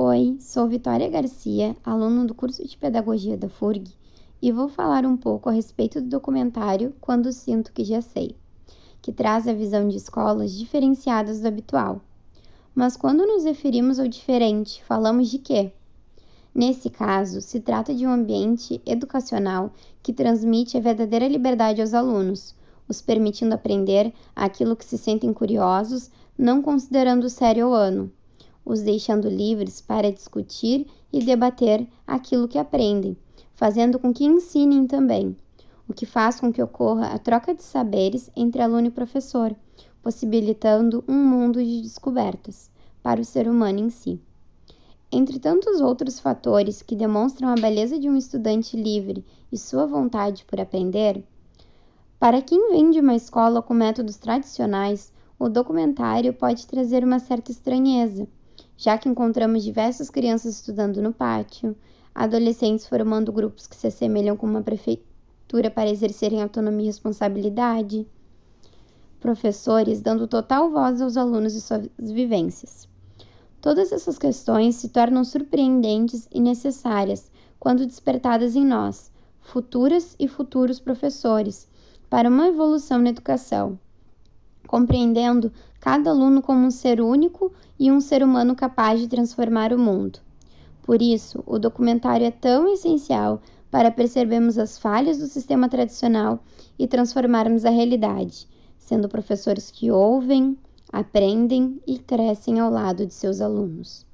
Oi, sou Vitória Garcia, aluna do curso de Pedagogia da FURG, e vou falar um pouco a respeito do documentário Quando Sinto Que Já Sei, que traz a visão de escolas diferenciadas do habitual. Mas quando nos referimos ao diferente, falamos de quê? Nesse caso, se trata de um ambiente educacional que transmite a verdadeira liberdade aos alunos, os permitindo aprender aquilo que se sentem curiosos, não considerando sério ou ano os deixando livres para discutir e debater aquilo que aprendem, fazendo com que ensinem também, o que faz com que ocorra a troca de saberes entre aluno e professor, possibilitando um mundo de descobertas para o ser humano em si. Entre tantos outros fatores que demonstram a beleza de um estudante livre e sua vontade por aprender, para quem vem de uma escola com métodos tradicionais, o documentário pode trazer uma certa estranheza, já que encontramos diversas crianças estudando no pátio, adolescentes formando grupos que se assemelham com uma prefeitura para exercerem autonomia e responsabilidade, professores dando total voz aos alunos e suas vivências. Todas essas questões se tornam surpreendentes e necessárias quando despertadas em nós, futuras e futuros professores, para uma evolução na educação compreendendo cada aluno como um ser único e um ser humano capaz de transformar o mundo. Por isso, o documentário é tão essencial para percebermos as falhas do sistema tradicional e transformarmos a realidade, sendo professores que ouvem, aprendem e crescem ao lado de seus alunos.